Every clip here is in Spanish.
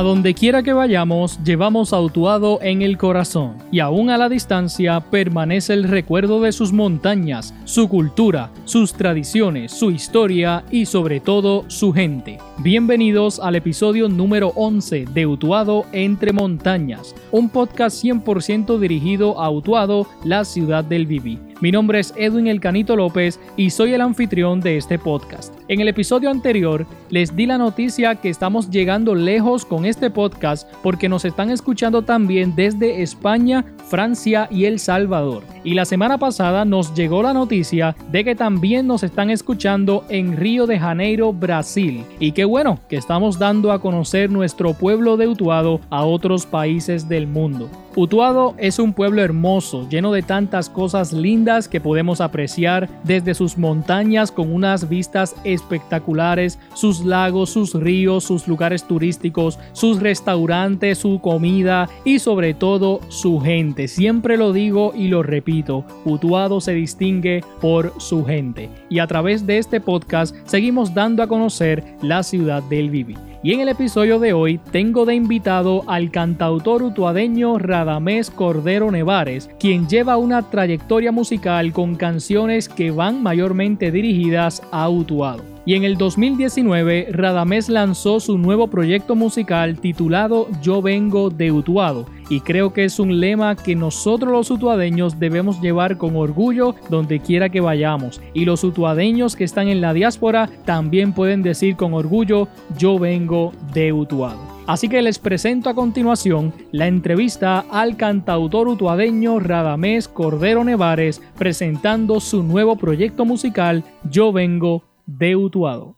A donde quiera que vayamos, llevamos a Utuado en el corazón, y aún a la distancia permanece el recuerdo de sus montañas, su cultura, sus tradiciones, su historia y sobre todo su gente. Bienvenidos al episodio número 11 de Utuado entre montañas, un podcast 100% dirigido a Utuado, la ciudad del Viví. Mi nombre es Edwin El Canito López y soy el anfitrión de este podcast. En el episodio anterior les di la noticia que estamos llegando lejos con este podcast porque nos están escuchando también desde España, Francia y El Salvador. Y la semana pasada nos llegó la noticia de que también nos están escuchando en Río de Janeiro, Brasil. Y qué bueno que estamos dando a conocer nuestro pueblo de Utuado a otros países del mundo. Utuado es un pueblo hermoso, lleno de tantas cosas lindas que podemos apreciar desde sus montañas con unas vistas espectaculares, sus lagos, sus ríos, sus lugares turísticos, sus restaurantes, su comida y sobre todo su gente. Siempre lo digo y lo repito, Utuado se distingue por su gente. Y a través de este podcast seguimos dando a conocer la ciudad del Vivi. Y en el episodio de hoy tengo de invitado al cantautor utuadeño Radamés Cordero Nevares, quien lleva una trayectoria musical con canciones que van mayormente dirigidas a Utuado. Y en el 2019, Radamés lanzó su nuevo proyecto musical titulado Yo Vengo de Utuado. Y creo que es un lema que nosotros los utuadeños debemos llevar con orgullo donde quiera que vayamos. Y los utuadeños que están en la diáspora también pueden decir con orgullo Yo Vengo de Utuado. Así que les presento a continuación la entrevista al cantautor utuadeño Radamés Cordero Nevares presentando su nuevo proyecto musical Yo Vengo de Utuado.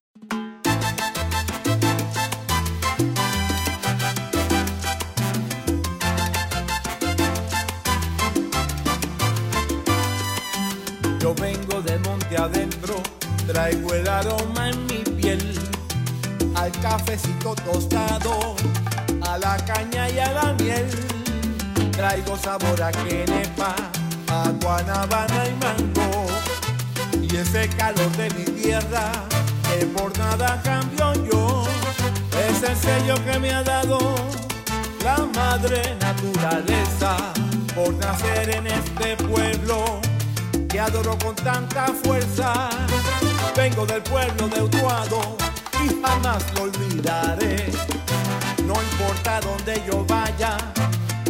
Yo vengo de monte adentro, traigo el aroma en mi piel, al cafecito tostado, a la caña y a la miel. Traigo sabor a quenepa, a guanabana y mango, y ese calor de mi tierra que por nada cambio yo. Es el sello que me ha dado la madre naturaleza por nacer en este pueblo que adoro con tanta fuerza. Vengo del pueblo de Utuado y jamás lo olvidaré. No importa donde yo vaya,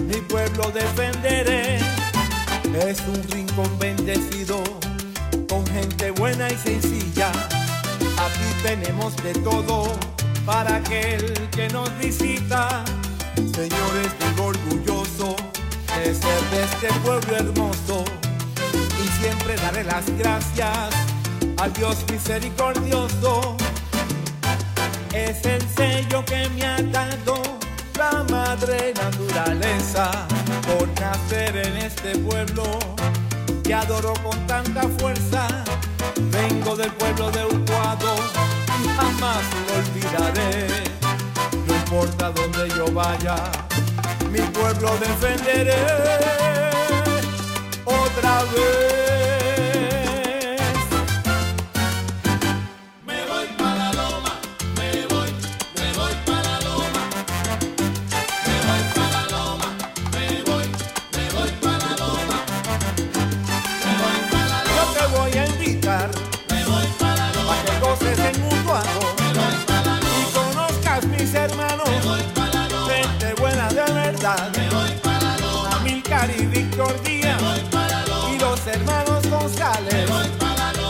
mi pueblo defenderé. Es un rincón bendecido con gente buena y sencilla. Aquí tenemos de todo para aquel que nos visita. Señores, digo orgulloso de ser de este pueblo hermoso y siempre daré las gracias al Dios misericordioso. Es el sello que me ha dado la madre naturaleza por nacer en este pueblo que adoro con tanta fuerza. Vengo del pueblo de Utuado y jamás lo olvidaré. No importa donde yo vaya, mi pueblo defenderé otra vez. Me voy para que goces en Utuado, me. Y conozcas mis hermanos. Gente buena de verdad, me voy para y Víctor Díaz. Y los hermanos González.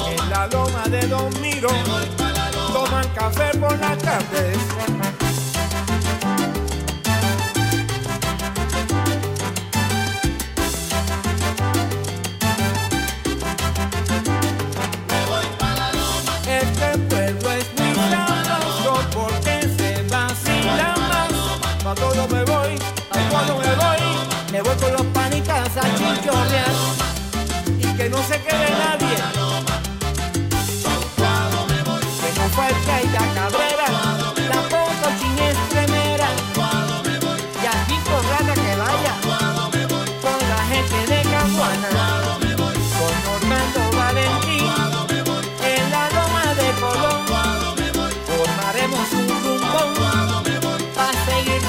En la loma de Don Miro. Toman café por las tardes. No se quede nadie. Que no falte Aida Cabrera, la poco chinestremera. Y aquí con rata que vaya, con la gente de Caguana. Con Normando Valentín, en la loma de Colón. Formaremos un rumbo para seguir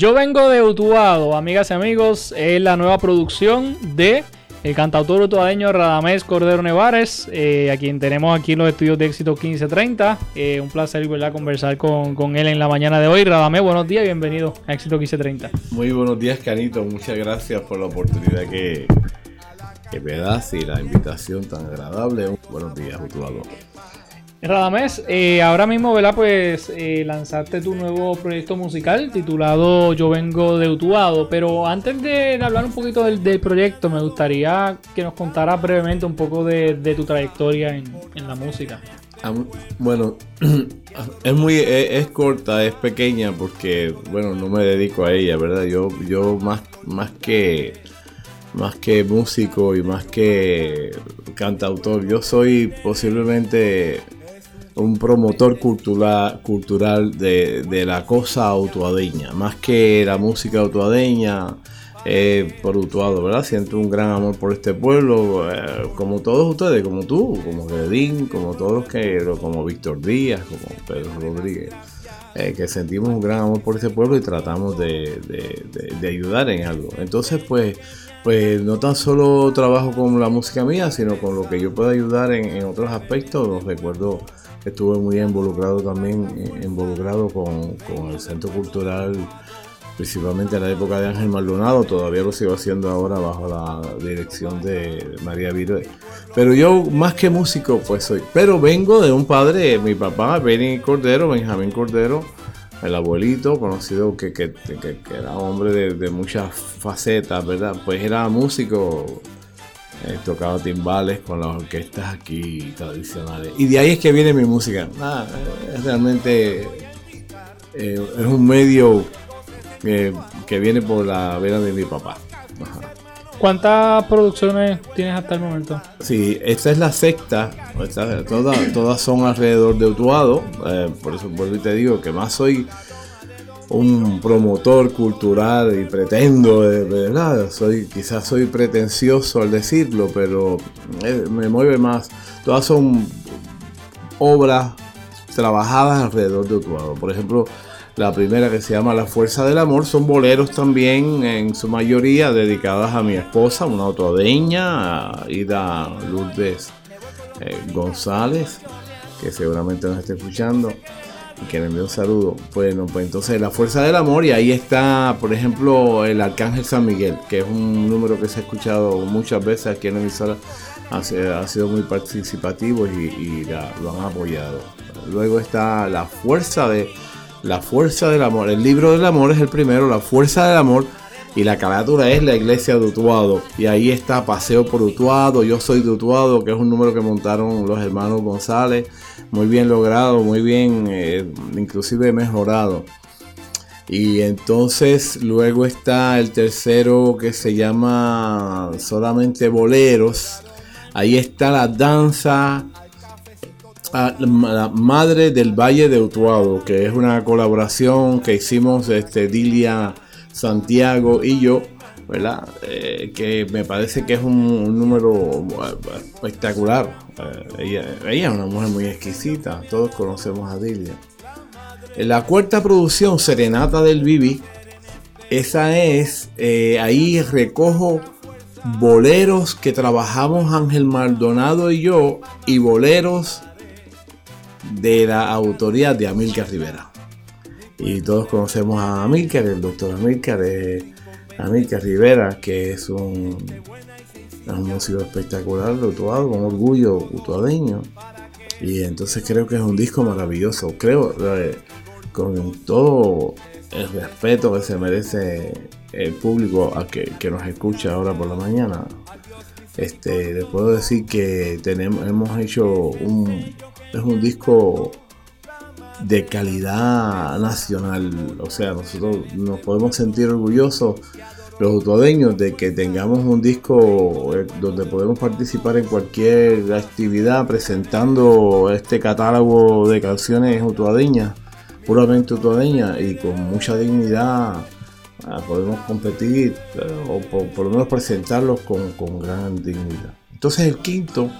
Yo vengo de Utuado, amigas y amigos, es la nueva producción el cantautor utuadeño Radamés Cordero Nevares, eh, a quien tenemos aquí en los estudios de éxito 1530. Eh, un placer ¿verdad? conversar con, con, él en la mañana de hoy. Radamés, buenos días y bienvenido a éxito 1530. Muy buenos días, Canito. Muchas gracias por la oportunidad que, que me das y la invitación tan agradable. Buenos días, Utuado. Radamés, eh, ahora mismo, ¿verdad? Pues eh, lanzaste tu nuevo proyecto musical titulado Yo vengo de Utuado, pero antes de hablar un poquito del, proyecto, me gustaría que nos contaras brevemente un poco de, tu trayectoria en, la música. Bueno, es muy es, corta, es pequeña porque bueno, no me dedico a ella, ¿verdad? Yo yo más más que más que músico y más que cantautor, yo soy posiblemente un promotor cultural, cultural de, la cosa autuadeña, más que la música autuadeña. Eh, por Utuado, ¿verdad? Siento un gran amor por este pueblo, eh, como todos ustedes, como tú, como Redín, como todos los que, como Víctor Díaz, como Pedro Rodríguez, eh, que sentimos un gran amor por este pueblo y tratamos de, ayudar en algo. Entonces, pues, pues no tan solo trabajo con la música mía, sino con lo que yo pueda ayudar en, en otros aspectos. Los recuerdo estuve muy involucrado también, eh, involucrado con, el Centro Cultural, principalmente en la época de Ángel Maldonado, todavía lo sigo haciendo ahora bajo la dirección de María Virue. Pero yo, más que músico, pues soy. Pero vengo de un padre, mi papá, Benny Cordero, Benjamín Cordero, el abuelito, conocido que, que, era hombre de muchas facetas, ¿verdad? Pues era músico He tocado timbales con las orquestas aquí tradicionales. Y de ahí es que viene mi música. Ah, es realmente eh, es un medio que, viene por la vena de mi papá. ¿Cuántas producciones tienes hasta el momento? Sí, esta es la sexta. todas, todas son alrededor de Utuado. Eh, por eso por te digo que más soy un promotor cultural y pretendo, de verdad, soy, quizás soy pretencioso al decirlo, pero eh, me mueve más. Todas son obras trabajadas alrededor de Utuado. Por ejemplo, la primera que se llama La Fuerza del Amor son boleros también, en su mayoría dedicadas a mi esposa, una autodeña, Ida Lourdes eh, González, que seguramente nos está escuchando que le envío un saludo. Bueno, pues entonces la fuerza del amor y ahí está, por ejemplo, el Arcángel San Miguel, que es un número que se ha escuchado muchas veces aquí en la emisora, ha, sido muy participativo y, lo han apoyado. Luego está la fuerza de la fuerza del amor. El libro del amor es el primero, la fuerza del amor. Y la carátula es la iglesia de Utuado. Y ahí está Paseo por Utuado, Yo soy de Utuado, que es un número que montaron los hermanos González muy bien logrado, muy bien, eh, inclusive mejorado. Y entonces luego está el tercero que se llama solamente boleros. Ahí está la danza ah, la Madre del Valle de Utuado, que es una colaboración que hicimos este, Dilia Santiago y yo ¿verdad? Eh, que me parece que es un, número espectacular. Eh, ella, es una mujer muy exquisita, todos conocemos a Dilia. En la cuarta producción, Serenata del Vivi, esa es, eh, ahí recojo boleros que trabajamos Ángel Maldonado y yo, y boleros de la autoría de Amílcar Rivera. Y todos conocemos a Amílcar, el doctor Amílcar es Amica Rivera, que es un, un músico espectacular, utuado, con orgullo utuadeño. Y entonces creo que es un disco maravilloso. Creo, eh, con todo el respeto que se merece el público a que, nos escucha ahora por la mañana, este, les puedo decir que tenemos, hemos hecho un, es un disco de calidad nacional. O sea, nosotros nos podemos sentir orgullosos los utuadeños de que tengamos un disco eh, donde podemos participar en cualquier actividad presentando este catálogo de canciones utuadeñas, puramente utuadeñas y con mucha dignidad ah, podemos competir eh, o por, lo menos presentarlos con, con gran dignidad. Entonces el quinto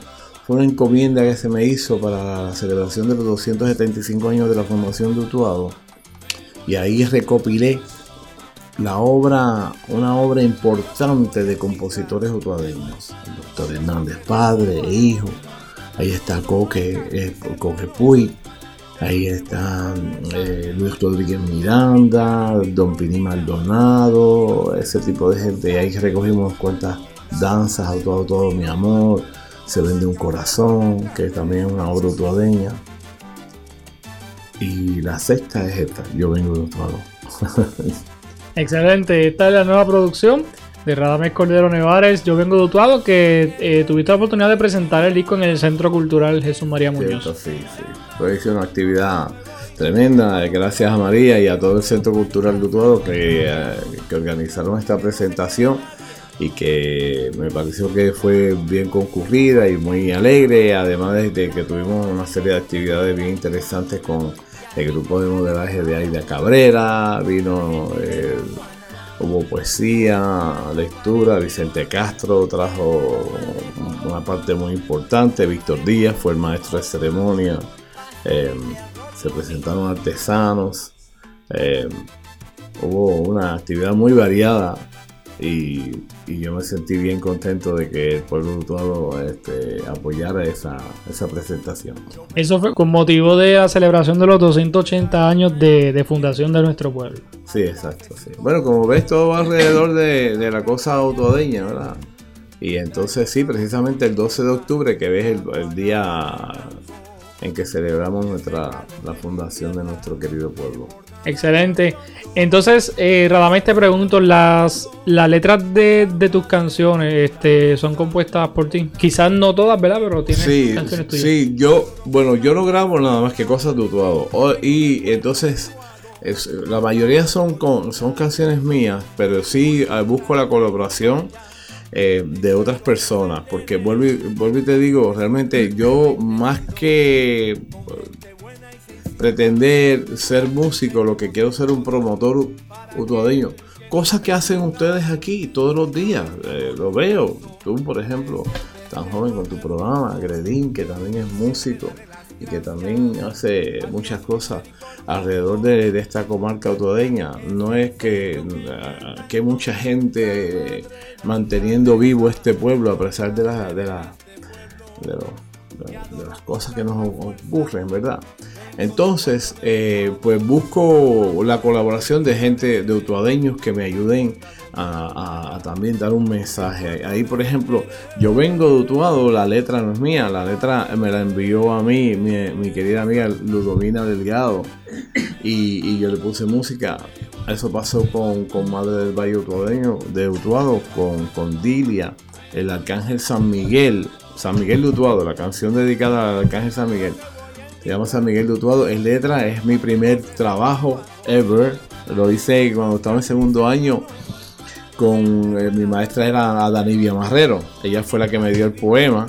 una encomienda que se me hizo para la celebración de los 275 años de la formación de Utuado y ahí recopilé la obra, una obra importante de compositores utuadeños. El doctor Hernández Padre e hijo. Ahí está Coque, eh, Puy. Ahí está eh, Luis Rodríguez Miranda, Don Pini Maldonado, ese tipo de gente. Ahí recogimos cuentas danzas, todo, todo mi amor, se vende un corazón, que también es una obra utuadeña. Y la sexta es esta, yo vengo de Utuado. Excelente, esta es la nueva producción de Radamés Cordero Nevares. Yo vengo de Utuado, que eh, tuviste la oportunidad de presentar el disco en el Centro Cultural Jesús María Muñoz. sí, sí. Fue una actividad tremenda, gracias a María y a todo el Centro Cultural de Utuado que, eh, que organizaron esta presentación y que me pareció que fue bien concurrida y muy alegre, además de que tuvimos una serie de actividades bien interesantes con el grupo de modelaje de Aida Cabrera, vino, eh, hubo poesía, lectura, Vicente Castro trajo una parte muy importante, Víctor Díaz fue el maestro de ceremonia, eh, se presentaron artesanos, eh, hubo una actividad muy variada y, yo me sentí bien contento de que el pueblo lutuado este, apoyara esa, esa, presentación. Eso fue con motivo de la celebración de los 280 años de, fundación de nuestro pueblo. Sí, exacto. Sí. Bueno, como ves, todo va alrededor de, de la cosa autodeña, ¿verdad? Y entonces sí, precisamente el 12 de octubre, que ves el, el día en que celebramos nuestra, la fundación de nuestro querido pueblo. Excelente. Entonces, eh, Radamés, te pregunto, las, las letras de, tus canciones este, son compuestas por ti. Quizás no todas, ¿verdad? Pero tienes sí, canciones tuyas. Sí, yo, bueno, yo no grabo nada más que cosas de Y entonces, la mayoría son, son canciones mías, pero sí eh, busco la colaboración. Eh, de otras personas, porque vuelvo y, vuelvo y te digo, realmente yo más que pretender ser músico, lo que quiero ser un promotor utuadeño. Cosas que hacen ustedes aquí todos los días. Eh, lo veo. Tú, por ejemplo, tan joven con tu programa, Gredín, que también es músico y que también hace muchas cosas alrededor de, esta comarca autodeña. No es que, que mucha gente manteniendo vivo este pueblo a pesar de, la, de, la, de las cosas que nos ocurren, ¿verdad? Entonces, eh, pues busco la colaboración de gente de utuadeños que me ayuden a, también dar un mensaje. Ahí, por ejemplo, yo vengo de Utuado, la letra no es mía, la letra me la envió a mí mi, querida amiga Ludomina Delgado y, yo le puse música. Eso pasó con, Madre del Valle Utuadeño, de Utuado, con, con Dilia, el Arcángel San Miguel, San Miguel de Utuado, la canción dedicada al Arcángel San Miguel se llama San Miguel de es letra, es mi primer trabajo ever. Lo hice cuando estaba en segundo año con eh, mi maestra era Danivia Marrero. Ella fue la que me dio el poema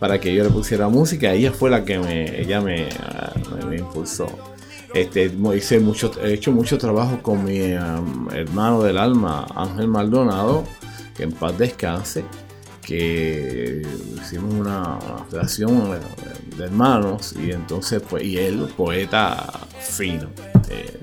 para que yo le pusiera música. Ella fue la que me, ella me, ah, impulsó. Este, hice mucho, he hecho mucho trabajo con mi hermano del alma, Ángel Maldonado, que en paz descanse que hicimos una, relación de hermanos y entonces pues y él poeta fino. Eh,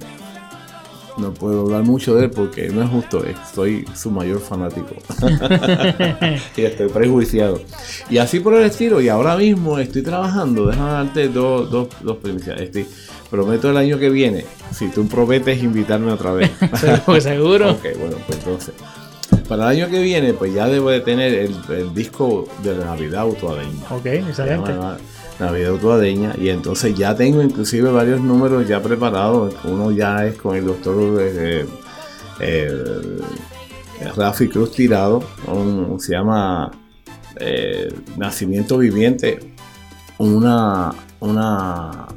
no puedo hablar mucho de él porque no es justo soy su mayor fanático. Y estoy prejuiciado. Y así por el estilo y ahora mismo estoy trabajando déjame darte dos, dos, dos Estoy, prometo el año que viene si tú prometes invitarme otra vez. Seguro. Ok bueno pues entonces para el año que viene, pues ya debo de tener el, disco de la Navidad Utuadeña. Ok, excelente. Navidad Utuadeña. Y entonces ya tengo inclusive varios números ya preparados. Uno ya es con el doctor eh, eh, Rafi Cruz Tirado. se llama eh, Nacimiento Viviente. Una, una,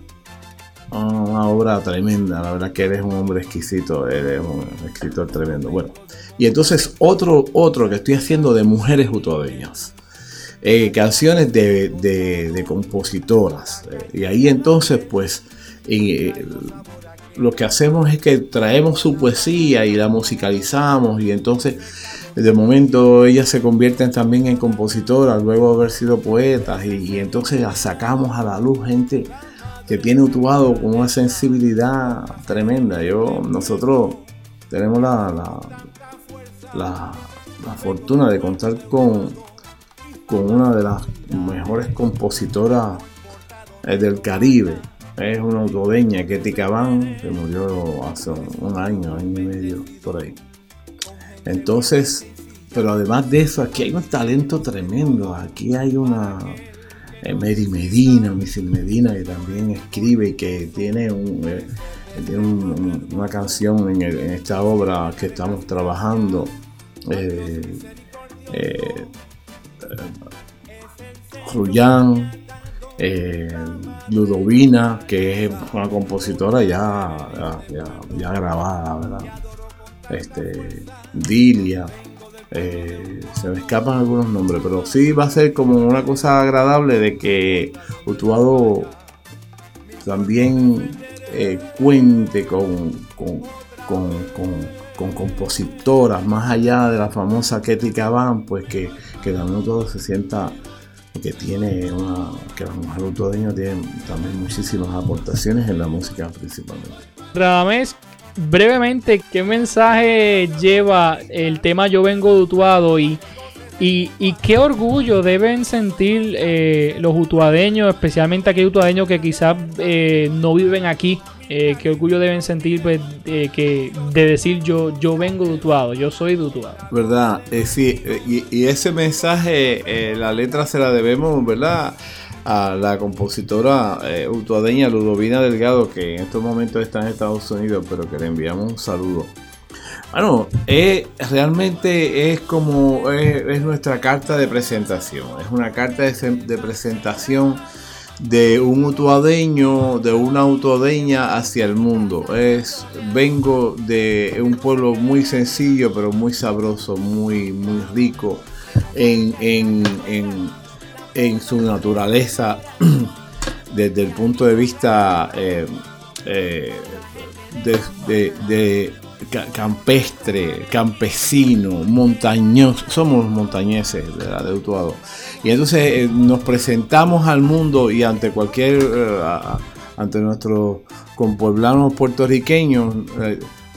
una obra tremenda. La verdad que eres un hombre exquisito. Eres un escritor tremendo. Bueno. Y entonces otro, otro que estoy haciendo de mujeres utuadeñas. Eh, canciones de, compositoras. Eh, y ahí entonces pues eh, lo que hacemos es que traemos su poesía y la musicalizamos y entonces de momento ellas se convierten también en compositoras luego de haber sido poetas y, entonces la sacamos a la luz gente que tiene Utuado con una sensibilidad tremenda. Yo, nosotros tenemos la, la, fortuna de contar con, con una de las mejores compositoras eh, del Caribe. Es una autodeña, Ketty Cabán, que murió hace un año, año y medio, por ahí. Entonces, pero además de eso, aquí hay un talento tremendo. Aquí hay una Mary Medina, Missy Medina, que también escribe y que tiene, eh, una canción en, esta obra que estamos trabajando. Eh, eh Ludovina, que es una compositora ya, ya, grabada, ¿verdad? Este, Dilia, eh, se me escapan algunos nombres, pero sí va a ser como una cosa agradable de que Utuado también eh, cuente con, con, compositoras más allá de la famosa Ketty Caban, pues que, que también Utuado se sienta que tiene una que la mujer utuadeña tiene también muchísimas aportaciones en la música principalmente. Radamés, brevemente, ¿qué mensaje lleva el tema Yo vengo de Utuado y, y, qué orgullo deben sentir eh, los utuadeños, especialmente aquellos utuadeños que quizás eh, no viven aquí? Eh, qué orgullo deben sentir pues, que, de decir yo, yo vengo de Utuado, yo soy de Utuado. ¿Verdad? sí, y, y, ese mensaje, la letra se la debemos, ¿verdad? a la compositora eh, utuadeña Ludovina Delgado, que en estos momentos está en Estados Unidos, pero que le enviamos un saludo. Bueno, realmente es como es, nuestra carta de presentación, es una carta de, presentación de un utuadeño, de una utuadeña hacia el mundo. Es, vengo de un pueblo muy sencillo, pero muy sabroso, muy, muy rico en, en en su naturaleza desde el punto de vista eh, eh, de, campestre, campesino, montañoso, somos montañeses de Utuado. Y entonces eh, nos presentamos al mundo y ante cualquier, ante nuestros compueblanos puertorriqueños,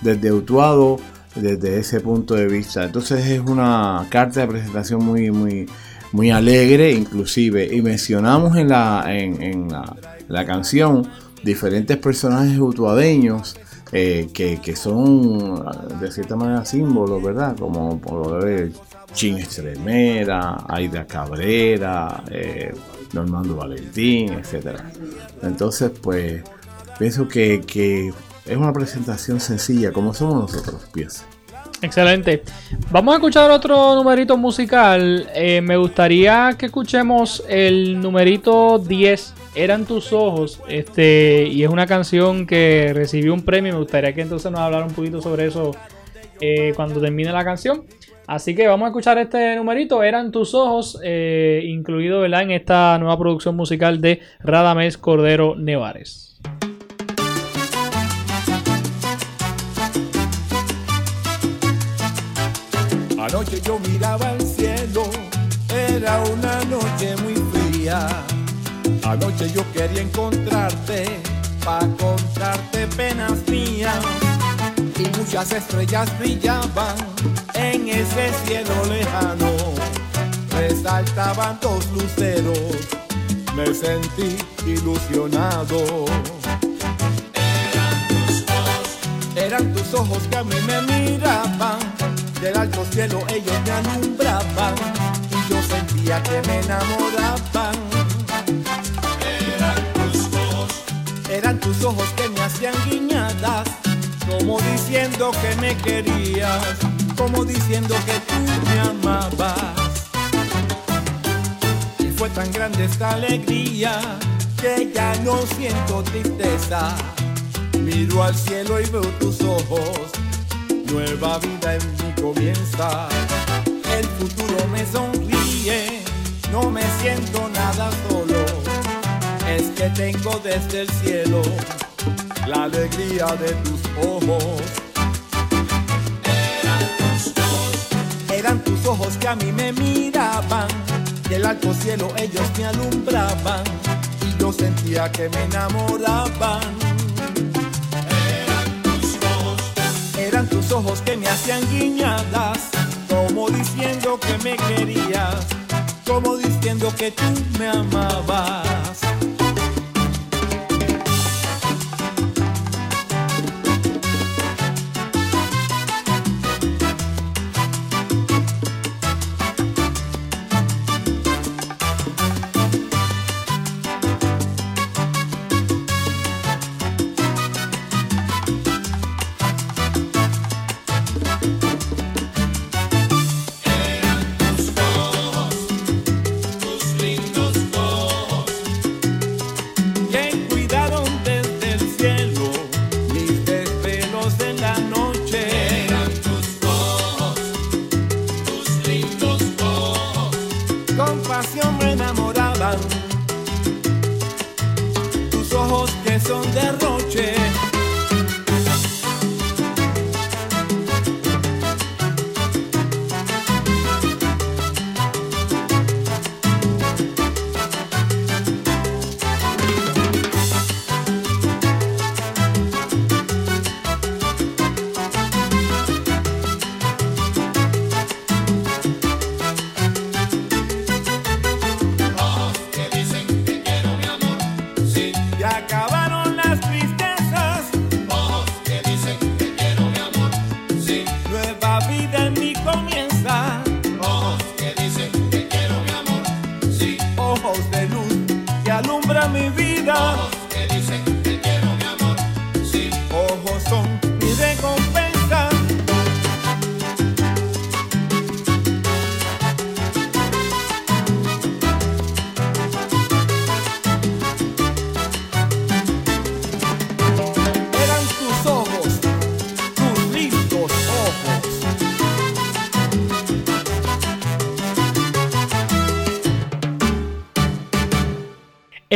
desde Utuado, desde ese punto de vista. Entonces es una carta de presentación muy, muy, muy alegre inclusive. Y mencionamos en la, en, la, canción diferentes personajes utuadeños eh, que, son de cierta manera símbolos, ¿verdad? Como por ver Chin Estremera, Aida Cabrera, eh, Normando Valentín, etc. Entonces, pues, pienso que, que es una presentación sencilla, como somos nosotros, pienso. Excelente. Vamos a escuchar otro numerito musical. Eh, me gustaría que escuchemos el numerito 10. Eran tus ojos. Este, y es una canción que recibió un premio. Me gustaría que entonces nos hablara un poquito sobre eso eh, cuando termine la canción. Así que vamos a escuchar este numerito. Eran tus ojos. Eh, incluido en esta nueva producción musical de Radamés Cordero Nevares. Anoche yo miraba el cielo, era una noche muy fría. Anoche yo quería encontrarte, para contarte penas mías. Y muchas estrellas brillaban en ese cielo lejano. Resaltaban dos luceros, me sentí ilusionado. Eran tus ojos, eran tus ojos que a mí me miraban del alto cielo ellos me alumbraban y yo sentía que me enamoraban. Ojos que me hacían guiñadas, como diciendo que me querías, como diciendo que tú me amabas. Y fue tan grande esta alegría que ya no siento tristeza. Miro al cielo y veo tus ojos nueva vida en mí comienza. El futuro me sonríe, no me siento nada solo. Es que tengo desde el cielo la alegría de tus ojos. Eran tus ojos, que a mí me miraban. Del alto cielo ellos me alumbraban y yo sentía que me enamoraban. Eran tus eran tus ojos que me hacían guiñadas, como diciendo que me querías, como diciendo que tú me amabas. son de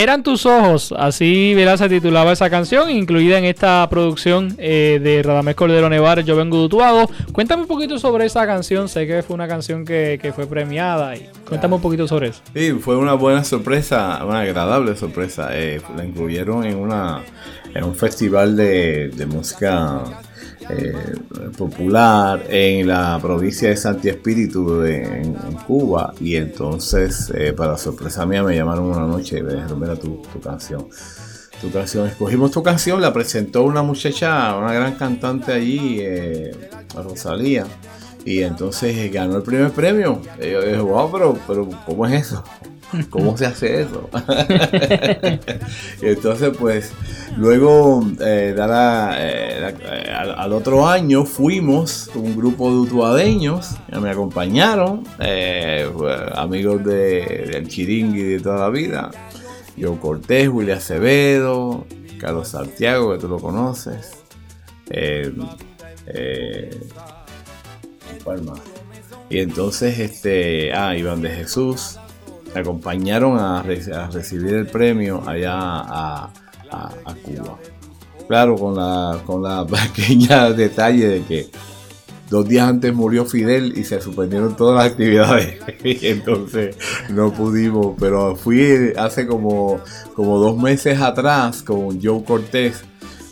Eran tus ojos, así verás se titulaba esa canción, incluida en esta producción eh, de Radamés Cordero Nevar, Yo Vengo Dutuado. Cuéntame un poquito sobre esa canción, sé que fue una canción que, fue premiada y cuéntame un poquito sobre eso. Sí, fue una buena sorpresa, una agradable sorpresa. Eh, la incluyeron en, una, en un festival de, de música eh, popular en la provincia de Santi Espíritu en, Cuba. Y entonces eh, para sorpresa mía me llamaron una noche y me dijeron mira tu, canción tu canción escogimos tu canción la presentó una muchacha una gran cantante allí eh, Rosalía. Y entonces ganó el primer premio. Y yo dije wow pero, pero ¿cómo es eso? ¿Cómo se hace eso? entonces, pues, luego, eh, eh, eh, al, otro año fuimos un grupo de utuadeños que me acompañaron, amigos de, del chiringui de toda la vida. Yo Cortés, William Acevedo, Carlos Santiago, que tú lo conoces. Y entonces, este, ah, Iván de Jesús, me acompañaron a, recibir el premio allá a, Cuba. Claro, con la, con la pequeña detalle de que dos días antes murió Fidel y se suspendieron todas las actividades. y entonces no pudimos, pero fui hace como, como dos meses atrás con Joe Cortés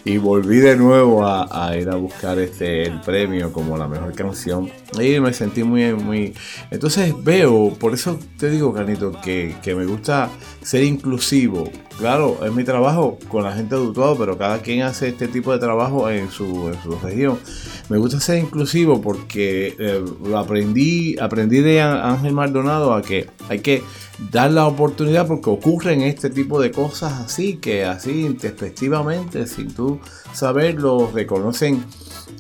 y volví de nuevo a, ir a buscar este el premio como la mejor canción y me sentí muy muy entonces veo por eso te digo Canito que, me gusta ser inclusivo. Claro es mi trabajo con la gente de pero cada quien hace este tipo de trabajo en su, en su región. Me gusta ser inclusivo porque eh, aprendí aprendí de Ángel Maldonado a que hay que dar la oportunidad porque ocurren este tipo de cosas así, que así introspectivamente, sin tú saberlo, reconocen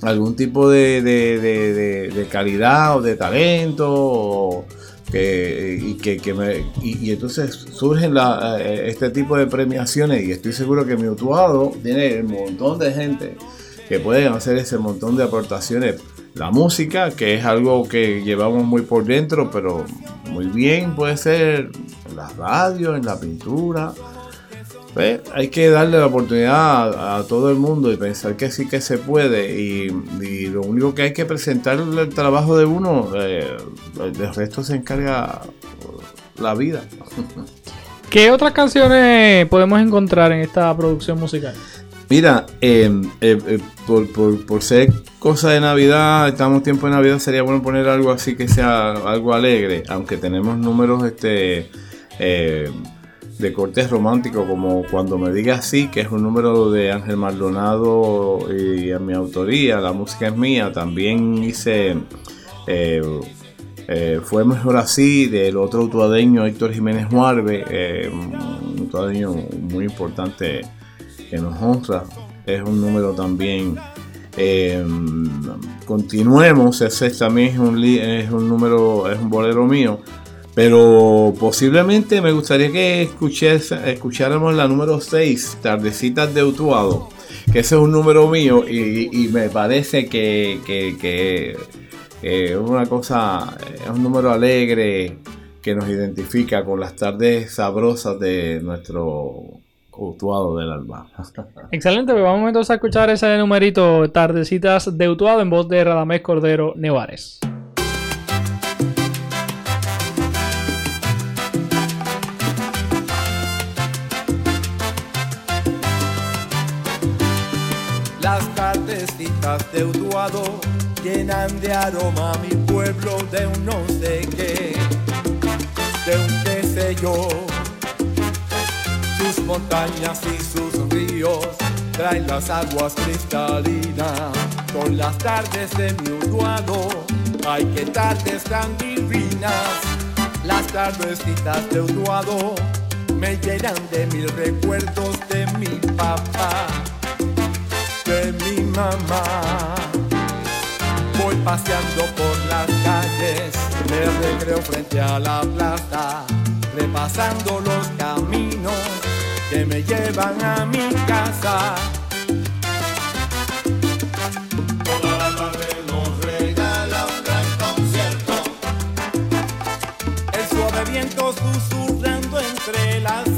algún tipo de, calidad o de talento que, y, que, y, entonces surgen eh, este tipo de premiaciones y estoy seguro que mi utuado tiene un montón de gente que pueden hacer ese montón de aportaciones la música, que es algo que llevamos muy por dentro, pero muy bien puede ser en la radio, en la pintura. Pues, hay que darle la oportunidad a, todo el mundo y pensar que sí que se puede. Y, lo único que hay que presentar el trabajo de uno, eh, del resto se encarga la vida. ¿Qué otras canciones podemos encontrar en esta producción musical? Mira, em, eh, eh, por, ser cosa de Navidad, estamos tiempo de Navidad, sería bueno poner algo así que sea algo alegre, aunque tenemos números este eh, de cortes romántico, como cuando me diga así, que es un número de Ángel Maldonado y a mi autoría, la música es mía, también hice... fue mejor así del otro utuadeño Héctor Jiménez Muarbe, un utuadeño muy importante que nos honra. Es un número también. Eh, continuemos, ese también un, es un número, es un bolero mío. Pero posiblemente me gustaría que escucháramos la número 6, Tardecitas de Utuado, que ese es un número mío y, me parece que, que, es una cosa, es un número alegre que nos identifica con las tardes sabrosas de nuestro Utuado del alma. Excelente, pues vamos entonces a escuchar ese numerito Tardecitas de Utuado en voz de Radamés Cordero Nevares. De Utuado llenan de aroma mi pueblo de un no sé qué, de un qué sé yo sus montañas y sus ríos traen las aguas cristalinas con las tardes de mi Uruguado. Ay, qué tardes tan divinas, las tardecitas de Uruguado me llenan de mil recuerdos de mi papá, de mi Voy paseando por las calles, me recreo frente a la plaza, repasando los caminos que me llevan a mi casa. Toda la tarde nos regala un gran concierto. El suave viento susurrando entre las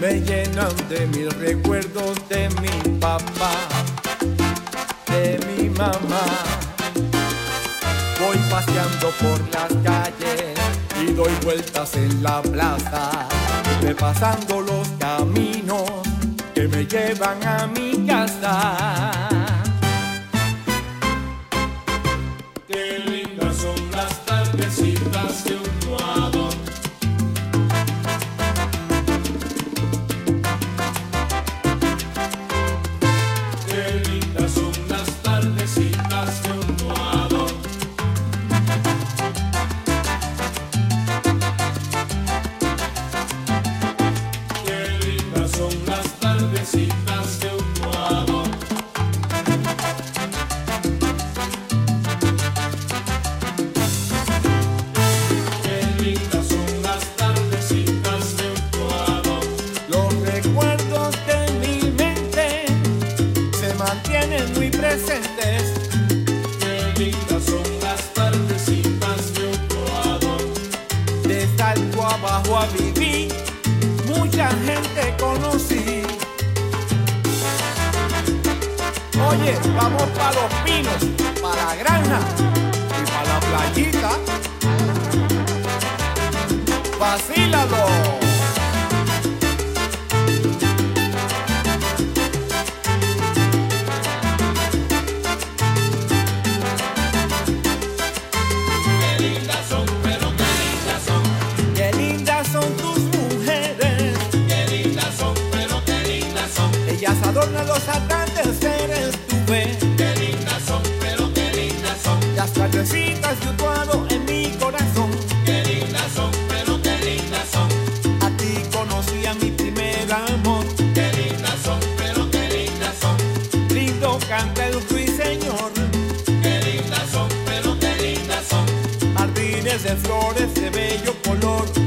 me llenan de mil recuerdos de mi papá, de mi mamá. Voy paseando por las calles y doy vueltas en la plaza, repasando los caminos que me llevan a mi casa. Oh.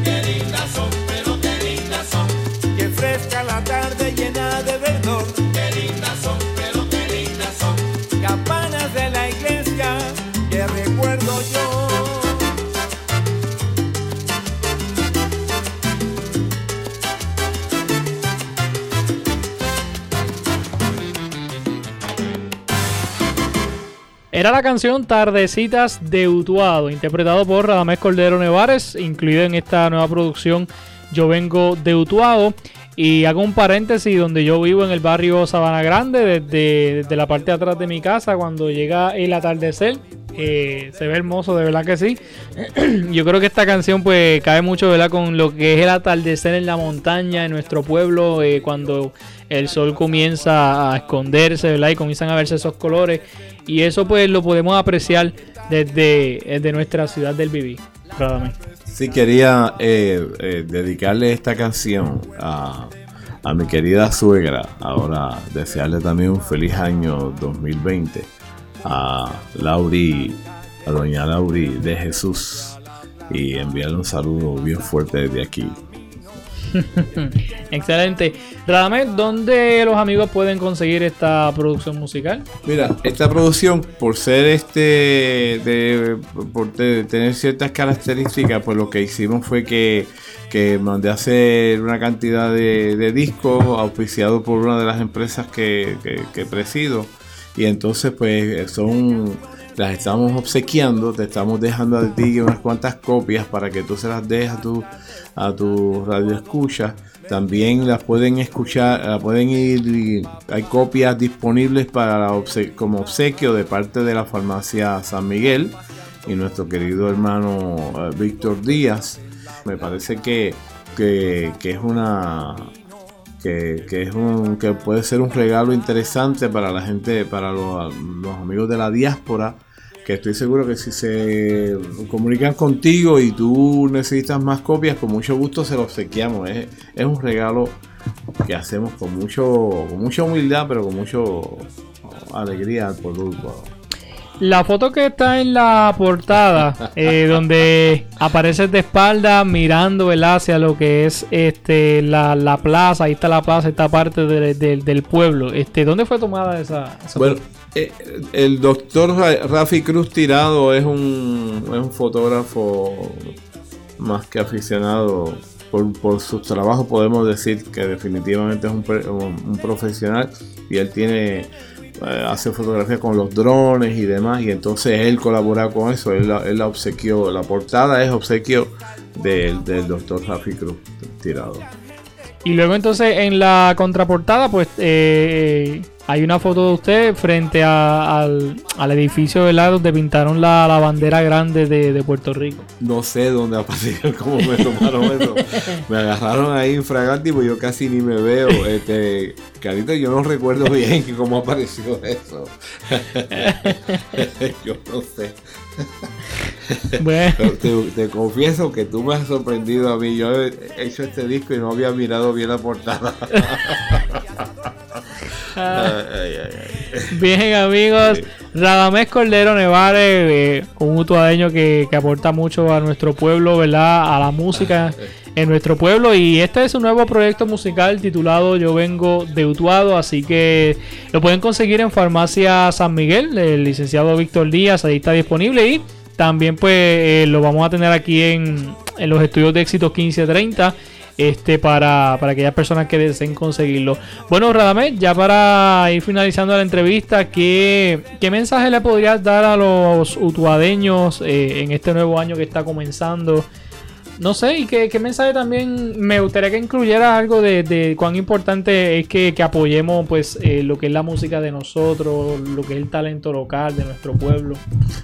Era la canción Tardecitas de Utuado, interpretado por Radamés Cordero Nevares, incluido en esta nueva producción Yo Vengo de Utuado. Y hago un paréntesis donde yo vivo en el barrio Sabana Grande, desde, la parte de atrás de mi casa, cuando llega el atardecer. Eh, se ve hermoso, de verdad que sí. yo creo que esta canción pues cae mucho ¿verdad? con lo que es el atardecer en la montaña, en nuestro pueblo, eh, cuando el sol comienza a esconderse ¿verdad? y comienzan a verse esos colores. Y eso pues lo podemos apreciar desde, desde nuestra ciudad del Viví. Sí, quería eh, eh, dedicarle esta canción a, mi querida suegra. Ahora desearle también un feliz año 2020 a Lauri, a doña Lauri de Jesús y enviarle un saludo bien fuerte desde aquí. Excelente. Radamés, ¿dónde los amigos pueden conseguir esta producción musical? Mira, esta producción, por ser este, por tener ciertas características, pues lo que hicimos fue que, mandé a hacer una cantidad de, discos auspiciados por una de las empresas que, que presido. Y entonces, pues son las estamos obsequiando, te estamos dejando a ti unas cuantas copias para que tú se las dejes a tu, a tu radio escucha. También las pueden escuchar, pueden ir, hay copias disponibles para como obsequio de parte de la farmacia San Miguel y nuestro querido hermano eh, Víctor Díaz. Me parece que, que, es una que, es un, que puede ser un regalo interesante para la gente, para los amigos de la diáspora que estoy seguro que si se comunican contigo y tú necesitas más copias, con mucho gusto se los obsequiamos. Es, es un regalo que hacemos con mucho con mucha humildad, pero con mucho alegría al producto. La foto que está en la portada, eh, donde apareces de espalda mirando hacia lo que es este la, plaza, ahí está la plaza, esta parte del pueblo. Este, ¿Dónde fue tomada esa, esa bueno, el doctor Rafi Cruz Tirado es un, es un fotógrafo más que aficionado. Por, por sus trabajos podemos decir que definitivamente es un, profesional y él tiene eh, hace fotografía con los drones y demás y entonces él colabora con eso, él la, él la obsequió, la portada es obsequio del, del doctor Rafi Cruz Tirado. Y luego entonces en la contraportada pues eh, hay una foto de usted frente al, edificio de lado donde pintaron la, bandera grande de, Puerto Rico. No sé dónde apareció, cómo me tomaron eso. me agarraron ahí infragante y pues yo casi ni me veo. Este, Carito, yo no recuerdo bien cómo apareció eso. yo no sé. Bueno. Te, te, confieso que tú me has sorprendido a mí. Yo he hecho este disco y no había mirado bien la portada. Bien, amigos. Radamés Cordero Nevares, eh, un utuadeño que, aporta mucho a nuestro pueblo, ¿verdad? A la música en nuestro pueblo. Y este es un nuevo proyecto musical titulado Yo Vengo de Utuado. Así que lo pueden conseguir en Farmacia San Miguel. El licenciado Víctor Díaz, ahí está disponible. Y también, pues, eh, lo vamos a tener aquí en, en los estudios de éxitos 1530 este, para, para aquellas personas que deseen conseguirlo. Bueno, Radamés, ya para ir finalizando la entrevista, ¿qué, qué mensaje le podrías dar a los utuadeños eh, en este nuevo año que está comenzando? No sé, y qué, mensaje también me gustaría que incluyera algo de, cuán importante es que, apoyemos pues eh, lo que es la música de nosotros, lo que es el talento local de nuestro pueblo.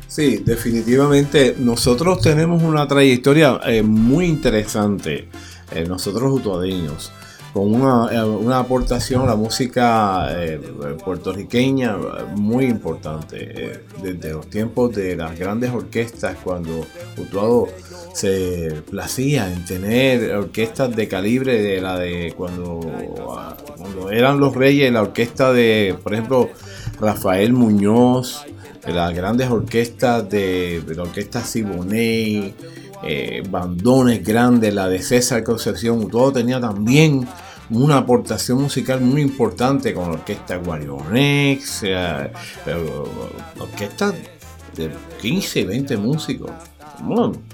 Sí, definitivamente nosotros tenemos una trayectoria eh, muy interesante. Eh, nosotros utuadeños, con una, eh, aportación a la música eh, puertorriqueña muy importante. desde los tiempos de las grandes orquestas, cuando Utuado se placía en tener orquestas de calibre de la de cuando, cuando eran los reyes, la orquesta de, por ejemplo, Rafael Muñoz, las grandes orquestas de, de la orquesta Siboney, eh, bandones grandes, la de César Concepción, todo tenía también una aportación musical muy importante con la orquesta Guarionex, eh, orquesta de 15, 20 músicos.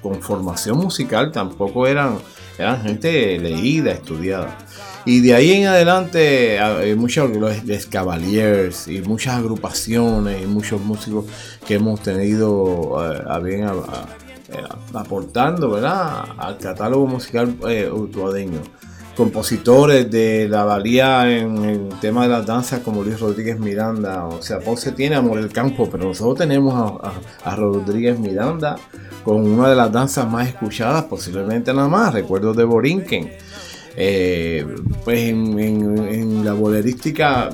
con formación musical tampoco eran, eran gente leída, estudiada. Y de ahí en adelante, hay muchos los Cavaliers y muchas agrupaciones y muchos músicos que hemos tenido a, bien aportando ¿verdad? al catálogo musical eh, utuadeño compositores de la valía en el tema de las danzas como Luis Rodríguez Miranda. O sea, Ponce tiene Amor el Campo, pero nosotros tenemos a, Rodríguez Miranda con una de las danzas más escuchadas, posiblemente nada más, Recuerdos de Borinquen. Eh, pues en, la bolerística,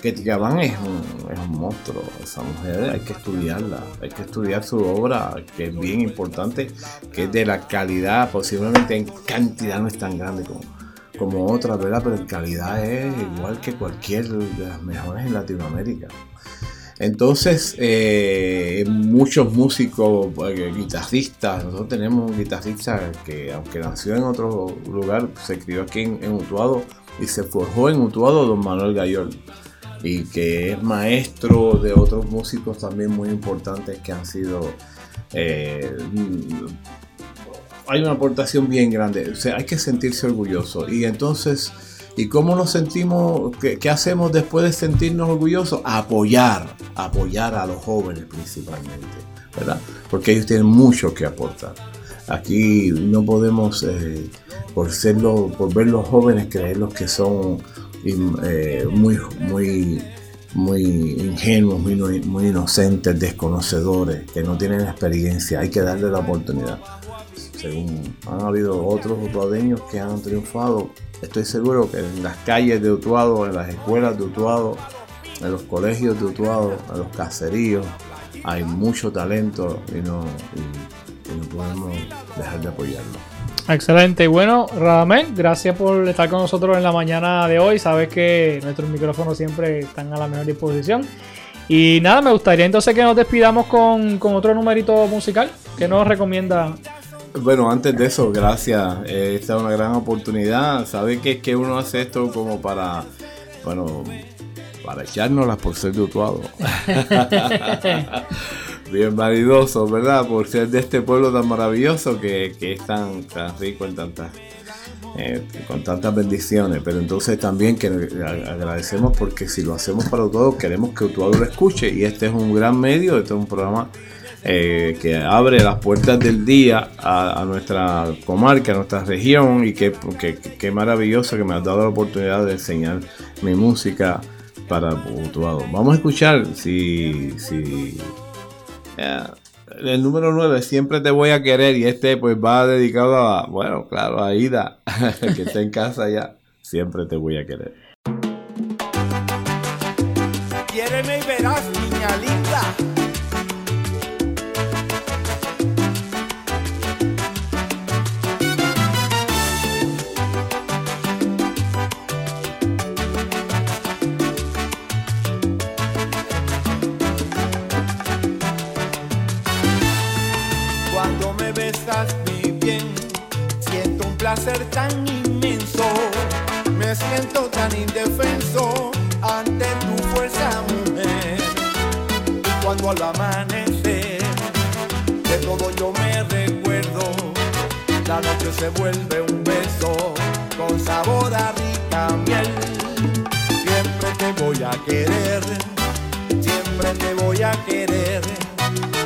que es un, es un monstruo. Esa mujer hay que estudiarla, hay que estudiar su obra, que es bien importante, que es de la calidad, posiblemente en cantidad no es tan grande como, como otras, ¿verdad? Pero en calidad es igual que cualquier de las mejores en Latinoamérica. Entonces, eh, muchos músicos, eh, guitarristas, nosotros tenemos un guitarrista que aunque nació en otro lugar, se crió aquí en, Utuado y se forjó en Utuado, don Manuel Gayol, y que es maestro de otros músicos también muy importantes que han sido... Eh, hay una aportación bien grande, o hay que sentirse orgulloso. Y entonces ¿Y cómo nos sentimos? Qué, hacemos después de sentirnos orgullosos? Apoyar, apoyar a los jóvenes principalmente, ¿verdad? Porque ellos tienen mucho que aportar. Aquí no podemos, eh, por, serlo, por ver los jóvenes, creerlos que son eh, muy, muy, muy ingenuos, muy, muy inocentes, desconocedores, que no tienen experiencia. Hay que darle la oportunidad. Según han habido otros utuadeños que han triunfado Estoy seguro que en las calles de Utuado, en las escuelas de Utuado, en los colegios de Utuado, en los caseríos, hay mucho talento y no, podemos dejar de apoyarlo. Excelente. Bueno, Radamel, gracias por estar con nosotros en la mañana de hoy. Sabes que nuestros micrófonos siempre están a la mejor disposición. Y nada, me gustaría entonces que nos despidamos con, con otro numerito musical. que nos recomienda bueno, antes de eso, gracias. Eh, esta es una gran oportunidad. ¿Sabe que es que uno hace esto como para, bueno, para echárnoslas por ser de Bien validoso, ¿verdad? Por ser de este pueblo tan maravilloso que, es tan, tan rico en tantas, eh, con tantas bendiciones. Pero entonces también que agradecemos porque si lo hacemos para todos, queremos que Utuado lo escuche. Y este es un gran medio, este es un programa eh, que abre las puertas del día a, nuestra comarca, a nuestra región y que, que, maravilloso que me has dado la oportunidad de enseñar mi música para Utuado. Vamos a escuchar si, eh, el número 9, siempre te voy a querer y este pues va dedicado a, bueno, claro, a Ida, que está en casa ya, siempre te voy a querer. Verás, niña linda. Ser tan inmenso, me siento tan indefenso ante tu fuerza, mujer. Cuando al amanecer de todo yo me recuerdo, la noche se vuelve un beso con sabor a rica miel. Siempre te voy a querer, siempre te voy a querer,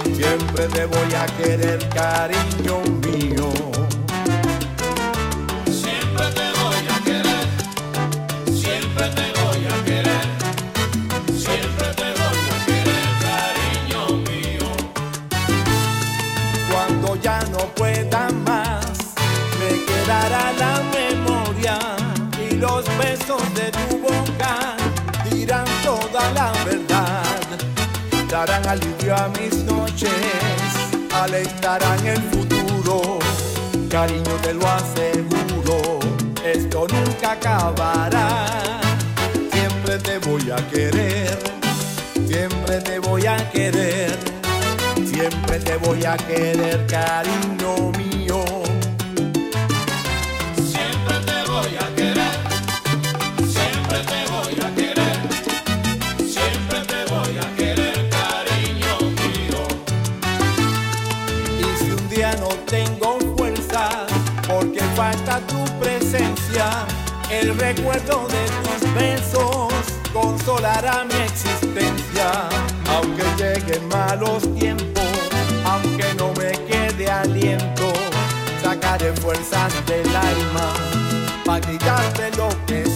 siempre te voy a querer, cariño mío. Darán alivio a mis noches, alentarán el futuro, cariño te lo aseguro, esto nunca acabará, siempre te voy a querer, siempre te voy a querer, siempre te voy a querer, cariño mío. El recuerdo de tus besos consolará mi existencia. Aunque lleguen malos tiempos, aunque no me quede aliento, sacaré fuerzas del alma para gritarte lo que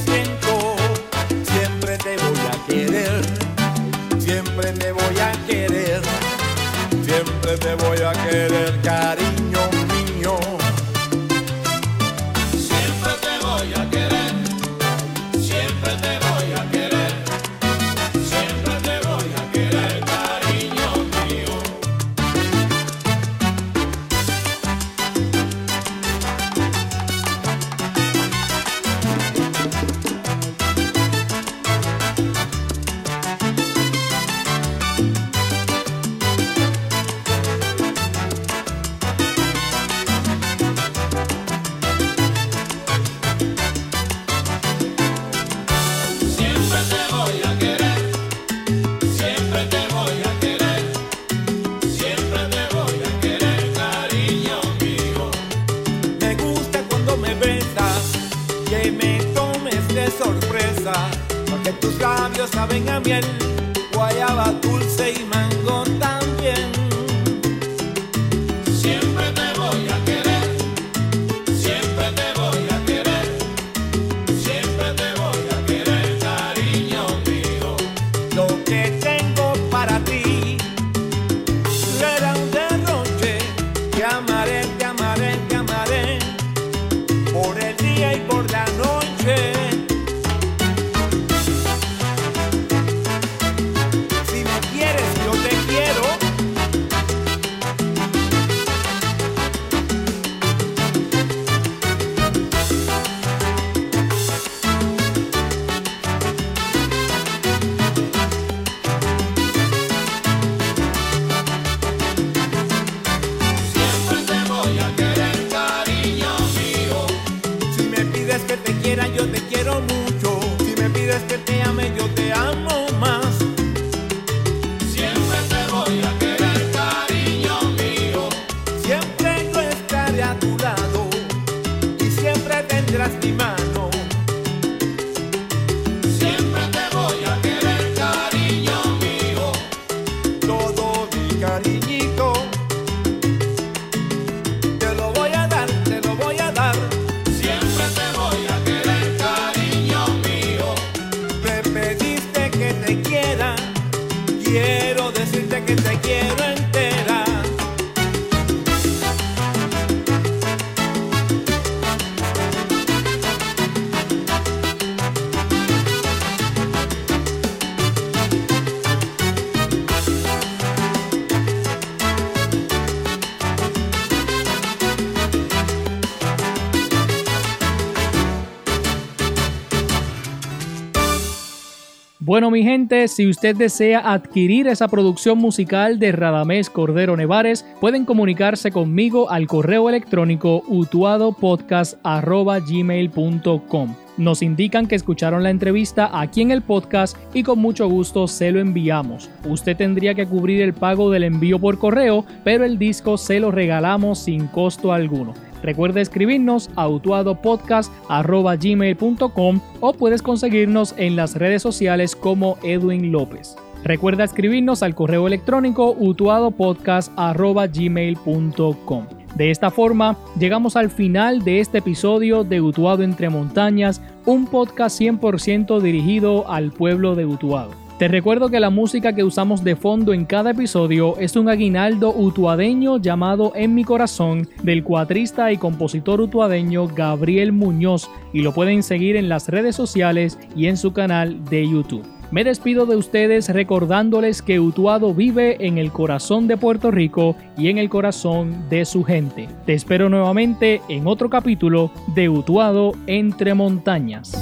Bueno, mi gente, si usted desea adquirir esa producción musical de Radamés Cordero Nevares, pueden comunicarse conmigo al correo electrónico utuadopodcast.gmail.com. Nos indican que escucharon la entrevista aquí en el podcast y con mucho gusto se lo enviamos. Usted tendría que cubrir el pago del envío por correo, pero el disco se lo regalamos sin costo alguno. Recuerda escribirnos a utuadopodcast.gmail.com o puedes conseguirnos en las redes sociales como Edwin López. Recuerda escribirnos al correo electrónico utuadopodcast.gmail.com. De esta forma, llegamos al final de este episodio de Utuado entre Montañas, un podcast 100% dirigido al pueblo de Utuado. Te recuerdo que la música que usamos de fondo en cada episodio es un aguinaldo utuadeño llamado En mi corazón del cuatrista y compositor utuadeño Gabriel Muñoz y lo pueden seguir en las redes sociales y en su canal de YouTube. Me despido de ustedes recordándoles que Utuado vive en el corazón de Puerto Rico y en el corazón de su gente. Te espero nuevamente en otro capítulo de Utuado entre montañas.